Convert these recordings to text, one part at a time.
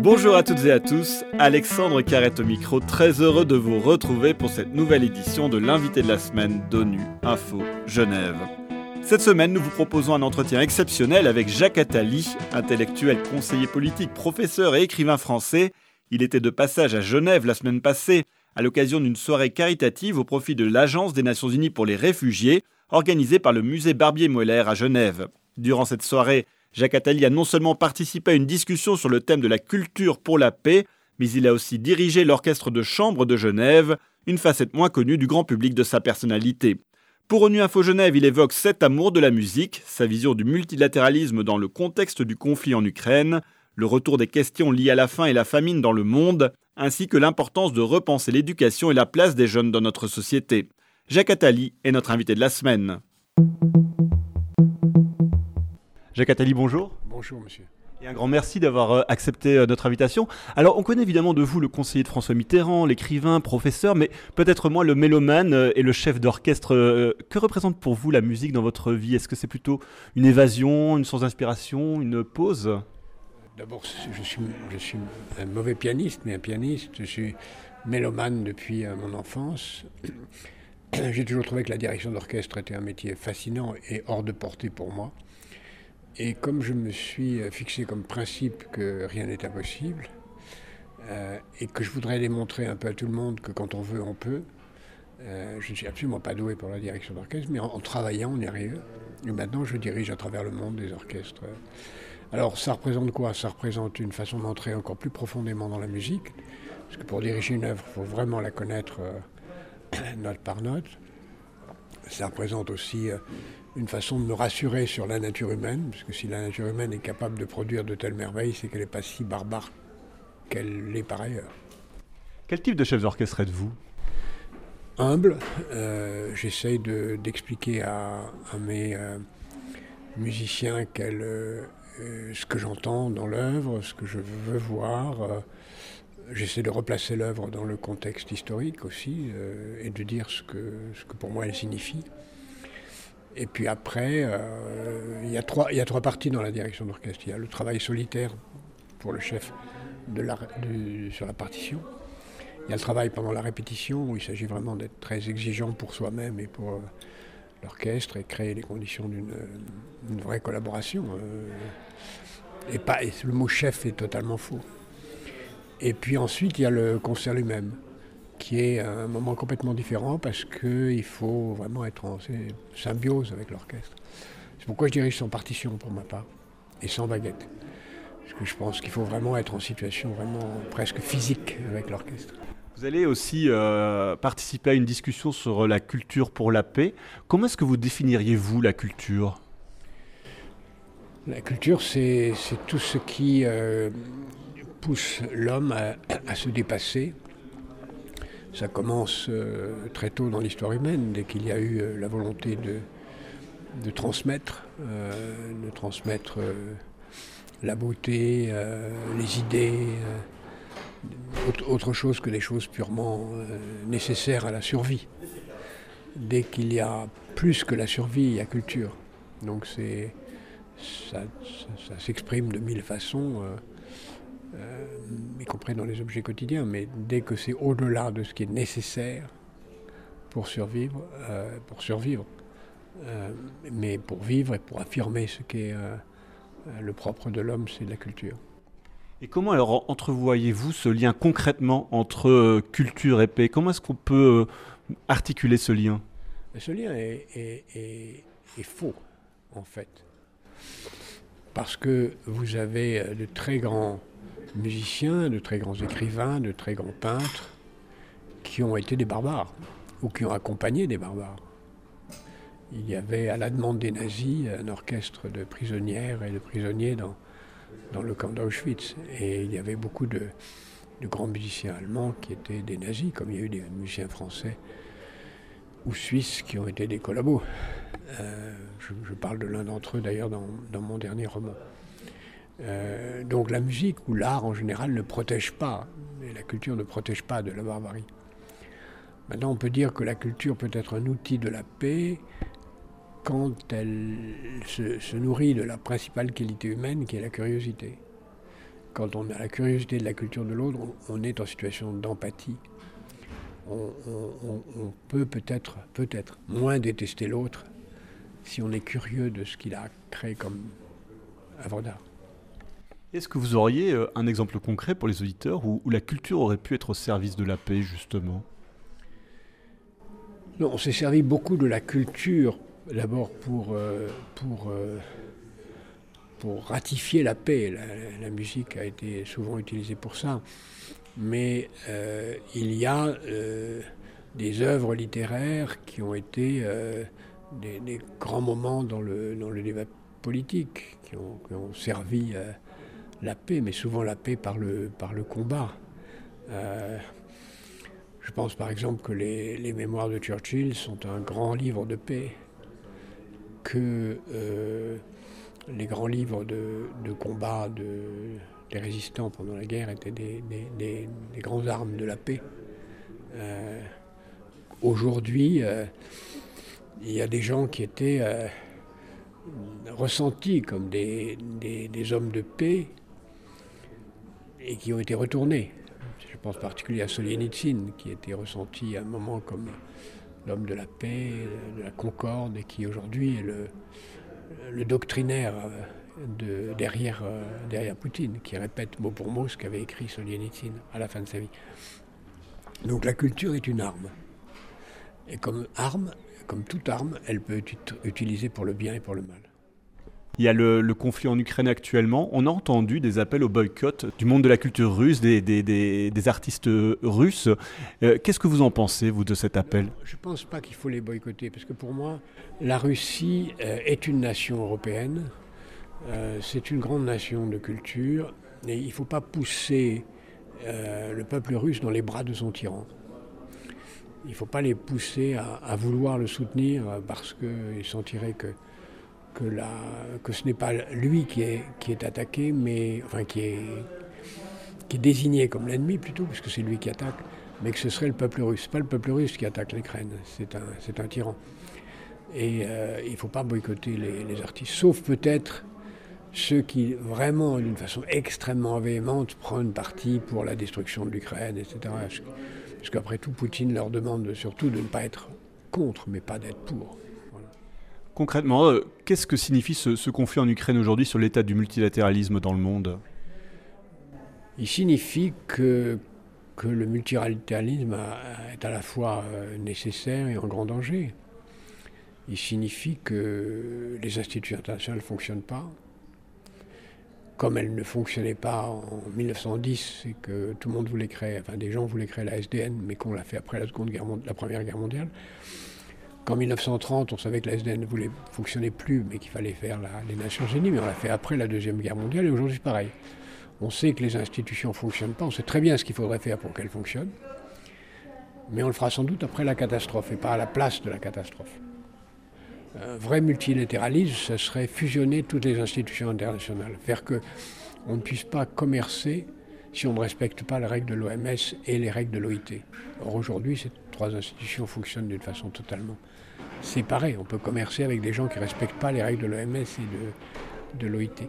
Bonjour à toutes et à tous, Alexandre Carrette au micro, très heureux de vous retrouver pour cette nouvelle édition de l'invité de la semaine d'ONU Info Genève. Cette semaine, nous vous proposons un entretien exceptionnel avec Jacques Attali, intellectuel, conseiller politique, professeur et écrivain français. Il était de passage à Genève la semaine passée à l'occasion d'une soirée caritative au profit de l'Agence des Nations Unies pour les réfugiés, organisée par le musée Barbier-Moeller à Genève. Durant cette soirée, Jacques Attali a non seulement participé à une discussion sur le thème de la culture pour la paix, mais il a aussi dirigé l'orchestre de chambre de Genève, une facette moins connue du grand public de sa personnalité. Pour ONU Info Genève, il évoque cet amour de la musique, sa vision du multilatéralisme dans le contexte du conflit en Ukraine, le retour des questions liées à la faim et la famine dans le monde, ainsi que l'importance de repenser l'éducation et la place des jeunes dans notre société. Jacques Attali est notre invité de la semaine. Jacques Attali, bonjour. Bonjour, monsieur. Et un grand merci d'avoir euh, accepté euh, notre invitation. Alors, on connaît évidemment de vous le conseiller de François Mitterrand, l'écrivain, professeur, mais peut-être moins le mélomane euh, et le chef d'orchestre. Que représente pour vous la musique dans votre vie? Est-ce que c'est plutôt une évasion, une source d'inspiration, une pause? D'abord, je suis, je suis un mauvais pianiste, mais un pianiste. Je suis mélomane depuis mon enfance. J'ai toujours trouvé que la direction d'orchestre était un métier fascinant et hors de portée pour moi. Et comme je me suis euh, fixé comme principe que rien n'est impossible, euh, et que je voudrais démontrer un peu à tout le monde que quand on veut, on peut, euh, je ne suis absolument pas doué pour la direction d'orchestre, mais en, travaillant, on y arrive. Et maintenant, je dirige à travers le monde des orchestres. Alors, ça représente quoi? Ça représente une façon d'entrer encore plus profondément dans la musique, parce que pour diriger une œuvre, il faut vraiment la connaître note par note. Ça représente aussi une façon de me rassurer sur la nature humaine, parce que si la nature humaine est capable de produire de telles merveilles, c'est qu'elle n'est pas si barbare qu'elle l'est par ailleurs. Quel type de chef d'orchestre êtes-vous? Humble. Euh, j'essaye d'expliquer à, mes euh, musiciens euh, ce que j'entends dans l'œuvre, ce que je veux voir. J'essaie de replacer l'œuvre dans le contexte historique aussi et de dire ce que, ce que pour moi elle signifie. Et puis après, euh, il, y a trois, il y a trois parties dans la direction d'orchestre. Il y a le travail solitaire pour le chef sur la partition. Il y a le travail pendant la répétition où il s'agit vraiment d'être très exigeant pour soi-même et pour euh, l'orchestre et créer les conditions d'une vraie collaboration. Euh, et, pas, le mot chef est totalement faux. Et puis ensuite, il y a le concert lui-même qui est un moment complètement différent parce qu'il faut vraiment être en symbiose avec l'orchestre. C'est pourquoi je dirige sans partition pour ma part et sans baguette. Parce que je pense qu'il faut vraiment être en situation vraiment presque physique avec l'orchestre. Vous allez aussi euh, participer à une discussion sur la culture pour la paix. Comment est-ce que vous définiriez-vous la culture? La culture, c'est tout ce qui euh, pousse l'homme à, se dépasser, ça commence euh, très tôt dans l'histoire humaine, dès qu'il y a eu euh, la volonté de, transmettre, euh, de transmettre la beauté, les idées, autre, chose que des choses purement nécessaires à la survie. Dès qu'il y a plus que la survie, il y a culture. Donc c'est ça s'exprime de mille façons. Euh, y compris dans les objets quotidiens, mais dès que c'est au-delà de ce qui est nécessaire pour survivre, euh, pour survivre, euh, mais pour vivre et pour affirmer ce qui est le propre de l'homme, c'est la culture. Et comment alors entrevoyez-vous ce lien concrètement entre culture et paix? Comment est-ce qu'on peut articuler ce lien? Ce lien est, est, faux, en fait. Parce que vous avez de très grands musiciens, de très grands écrivains, de très grands peintres qui ont été des barbares ou qui ont accompagné des barbares. Il y avait à la demande des nazis un orchestre de prisonnières et de prisonniers dans, le camp d'Auschwitz. Et il y avait beaucoup de, grands musiciens allemands qui étaient des nazis, comme il y a eu des musiciens français ou suisses qui ont été des collabos. Euh, je, parle de l'un d'entre eux d'ailleurs dans mon dernier roman. Euh, donc la musique ou l'art en général ne protège pas, et la culture ne protège pas de la barbarie. Maintenant, on peut dire que la culture peut être un outil de la paix quand elle se, nourrit de la principale qualité humaine qui est la curiosité. Quand on a la curiosité de la culture de l'autre, on, est en situation d'empathie. On, peut peut-être peut-être moins détester l'autre si on est curieux de ce qu'il a créé comme œuvre d'art. Est-ce que vous auriez euh, un exemple concret pour les auditeurs où, la culture aurait pu être au service de la paix, justement? Non, on s'est servi beaucoup de la culture d'abord pour, euh, pour, euh, pour ratifier la paix. La, musique a été souvent utilisée pour ça. Mais il y a des œuvres littéraires qui ont été des, grands moments dans le, dans le débat politique, qui ont servi la paix, mais souvent la paix par le, par le combat. je pense par exemple que les, les mémoires de Churchill sont un grand livre de paix que euh, les grands livres de, combat des résistants pendant la guerre étaient des, des, grandes armes de la paix. Euh, aujourd'hui, euh, il y a des gens qui étaient ressentis comme des, hommes de paix et qui ont été retournés. Je pense particulièrement à Solzhenitsyn, qui était ressenti à un moment comme l'homme de la paix, de la concorde, et qui aujourd'hui est le, doctrinaire euh, de, derrière, euh, derrière Poutine, qui répète mot pour mot ce qu'avait écrit Solzhenitsyn à la fin de sa vie. Donc la culture est une arme. Et comme arme, comme toute arme, elle peut être utilisée pour le bien et pour le mal. Il y a le, conflit en Ukraine actuellement. On a entendu des appels au boycott du monde de la culture russe, des, artistes russes. Euh, qu'est-ce que vous en pensez, vous, de cet appel? Je ne pense pas qu'il faut les boycotter, parce que pour moi, la Russie euh, est une nation européenne. Euh, c'est une grande nation de culture. Et il ne faut pas pousser le peuple russe dans les bras de son tyran. Il ne faut pas les pousser à vouloir le soutenir parce qu'ils sentiraient que que, la, que ce n'est pas lui qui est, qui est attaqué, mais enfin qui est, qui est désigné comme l'ennemi plutôt, puisque c'est lui qui attaque, mais que ce serait le peuple russe. pas le peuple russe qui attaque l'Ukraine, c'est un, c'est un tyran. Et euh, il ne faut pas boycotter les, les artistes, sauf peut-être ceux qui vraiment, d'une façon extrêmement véhémente, prennent parti pour la destruction de l'Ukraine, etc. Parce qu'après tout, Poutine leur demande surtout de ne pas être contre, mais pas d'être pour. Concrètement, euh, qu'est-ce que signifie ce, conflit en Ukraine aujourd'hui sur l'état du multilatéralisme dans le monde? Il signifie que, le multilatéralisme est à la fois euh, nécessaire et en grand danger. Il signifie que les institutions internationales ne fonctionnent pas. Comme elles ne fonctionnaient pas en 1910, c'est que tout le monde voulait créer, enfin des gens voulaient créer la SDN, mais qu'on l'a fait après la Première Guerre mondiale qu'en 1930, on savait que la SDN ne voulait fonctionner plus, mais qu'il fallait faire les Nations Unies, mais on l'a fait après la Deuxième Guerre mondiale, et aujourd'hui c'est pareil. On sait que les institutions ne fonctionnent pas, on sait très bien ce qu'il faudrait faire pour qu'elles fonctionnent, mais on le fera sans doute après la catastrophe, et pas à la place de la catastrophe. Un vrai multilatéralisme, ce serait fusionner toutes les institutions internationales, faire que on ne puisse pas commercer si on ne respecte pas les règles de l'OMS et les règles de l'OIT. Or aujourd'hui, ces trois institutions fonctionnent d'une façon totalement séparée. On peut commercer avec des gens qui ne respectent pas les règles de l'OMS et de, de l'OIT.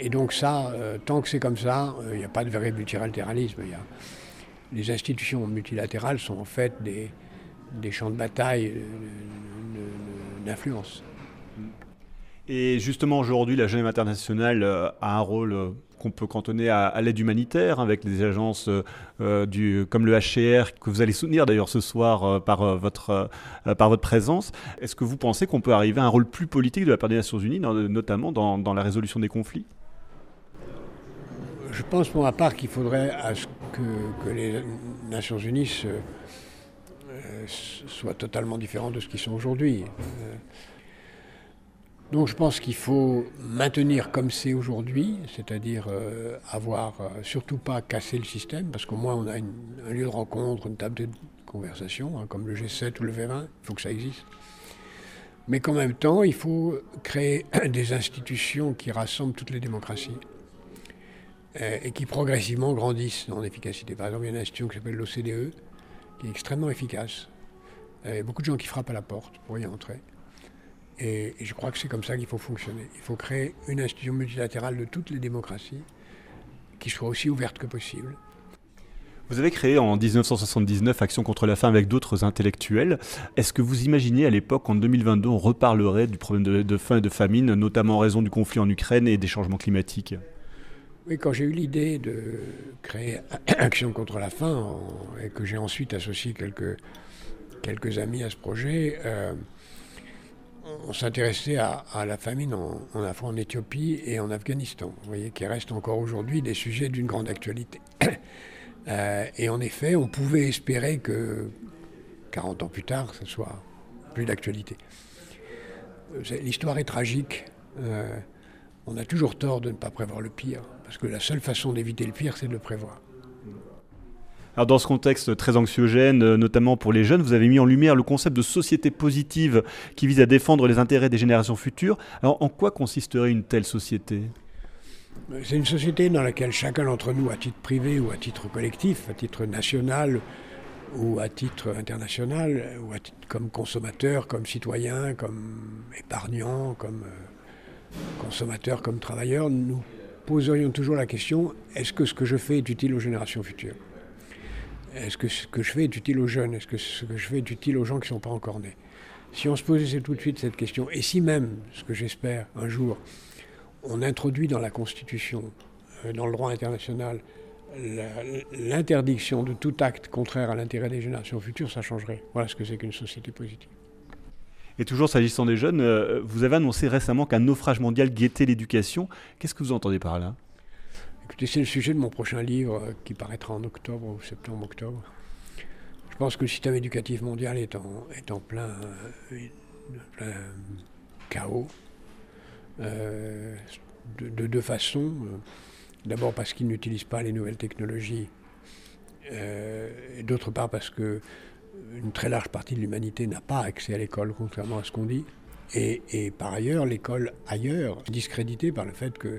Et, donc ça, euh, tant que c'est comme ça, euh, il n'y a pas de vrai multilatéralisme. Y a, les institutions multilatérales sont en fait des, des champs de bataille euh, d'influence. Et justement, aujourd'hui, la Genève internationale a un rôle qu'on peut cantonner à, l'aide humanitaire avec des agences euh, du, comme le HCR que vous allez soutenir d'ailleurs ce soir euh, par, euh, votre, par votre présence. Est-ce que vous pensez qu'on peut arriver à un rôle plus politique de la part des Nations Unies, notamment dans, dans, la résolution des conflits? Je pense pour ma part qu'il faudrait à ce que, que, les Nations Unies soient totalement différentes de ce qu'ils sont aujourd'hui. Donc je pense qu'il faut maintenir comme c'est aujourd'hui, c'est-à-dire euh, avoir euh, surtout pas cassé le système, parce qu'au moins on a un lieu de rencontre, une table de conversation, hein, comme le G7 ou le V20, il faut que ça existe. Mais qu'en même temps, il faut créer des institutions qui rassemblent toutes les démocraties euh, et qui progressivement grandissent en efficacité. Par exemple, il y a une institution qui s'appelle l'OCDE, qui est extrêmement efficace. Il y a beaucoup de gens qui frappent à la porte pour y entrer. Et, je crois que c'est comme ça qu'il faut fonctionner. Il faut créer une institution multilatérale de toutes les démocraties qui soit aussi ouverte que possible. Vous avez créé en 1979 Action contre la faim avec d'autres intellectuels. Est-ce que vous imaginez à l'époque, en 2022, on reparlerait du problème de, faim et de famine, notamment en raison du conflit en Ukraine et des changements climatiques? Oui, quand j'ai eu l'idée de créer Action contre la faim et que j'ai ensuite associé quelques, quelques amis à ce projet, euh, on s'intéressait à, la famine en, en, en Éthiopie et en Afghanistan, vous voyez, qui restent encore aujourd'hui des sujets d'une grande actualité. Euh, et en effet, on pouvait espérer que 40 ans plus tard, ça soit plus d'actualité. Euh, l'histoire est tragique. Euh, on a toujours tort de ne pas prévoir le pire, parce que la seule façon d'éviter le pire, c'est de le prévoir. Alors dans ce contexte très anxiogène, notamment pour les jeunes, vous avez mis en lumière le concept de société positive qui vise à défendre les intérêts des générations futures. Alors en quoi consisterait une telle société? C'est une société dans laquelle chacun d'entre nous, à titre privé ou à titre collectif, à titre national ou à titre international, ou comme consommateur, comme citoyen, comme épargnant, comme euh, consommateur, comme travailleur, nous poserions toujours la question est-ce que ce que je fais est utile aux générations futures? Est-ce que ce que je fais est utile aux jeunes? Est-ce que ce que je fais est utile aux gens qui ne sont pas encore nés? Si on se posait tout de suite cette question, et si même, ce que j'espère un jour, on introduit dans la Constitution, euh, dans le droit international, l'interdiction de tout acte contraire à l'intérêt des générations futures, ça changerait. Voilà ce que c'est qu'une société positive. Et toujours s'agissant des jeunes, euh, vous avez annoncé récemment qu'un naufrage mondial guettait l'éducation. Qu'est-ce que vous entendez par là? Écoutez, c'est le sujet de mon prochain livre euh, qui paraîtra en octobre ou septembre-octobre. Je pense que le système éducatif mondial est en, est en plein, plein chaos. Euh, de, deux façons. D'abord parce qu'ils n'utilisent pas les nouvelles technologies, euh, et d'autre part parce que une très large partie de l'humanité n'a pas accès à l'école, contrairement à ce qu'on dit. Et, par ailleurs, l'école ailleurs est discréditée par le fait que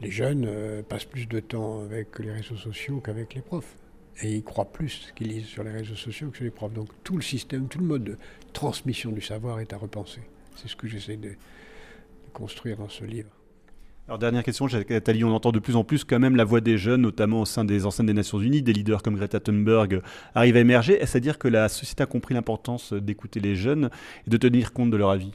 les jeunes euh, passent plus de temps avec les réseaux sociaux qu'avec les profs. Et ils croient plus qu'ils lisent sur les réseaux sociaux que sur les profs. Donc tout le système, tout le mode de transmission du savoir est à repenser. C'est ce que j'essaie de, construire dans ce livre. Alors dernière question, Attali, on entend de plus en plus quand même la voix des jeunes, notamment au sein des enceintes des Nations Unies, des leaders comme Greta Thunberg arrivent à émerger. Est-ce à dire que la société a compris l'importance d'écouter les jeunes et de tenir compte de leur avis?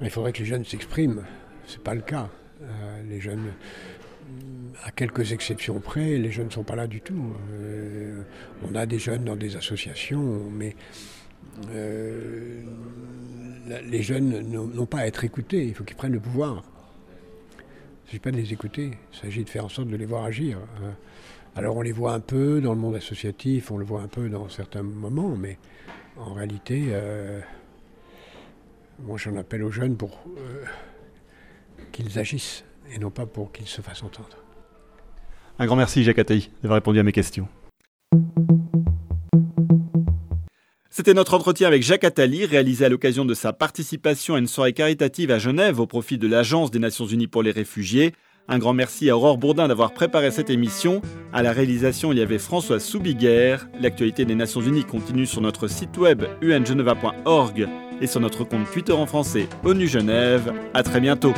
Il faudrait que les jeunes s'expriment. Ce n'est pas le cas. Euh, les jeunes, à quelques exceptions près, les jeunes ne sont pas là du tout. Euh, on a des jeunes dans des associations, mais euh, les jeunes n'ont pas à être écoutés, il faut qu'ils prennent le pouvoir. Il ne s'agit pas de les écouter, il s'agit de faire en sorte de les voir agir. Hein. Alors on les voit un peu dans le monde associatif, on le voit un peu dans certains moments, mais en réalité, moi j'en appelle aux jeunes pour qu'ils agissent et non pas pour qu'ils se fassent entendre. Un grand merci Jacques Attali d'avoir répondu à mes questions. C'était notre entretien avec Jacques Attali, réalisé à l'occasion de sa participation à une soirée caritative à Genève au profit de l'Agence des Nations Unies pour les réfugiés. Un grand merci à Aurore Bourdin d'avoir préparé cette émission. À la réalisation, il y avait François Soubiguerre. L'actualité des Nations Unies continue sur notre site web ungeneva.org et sur notre compte Twitter en français ONU Genève. À très bientôt.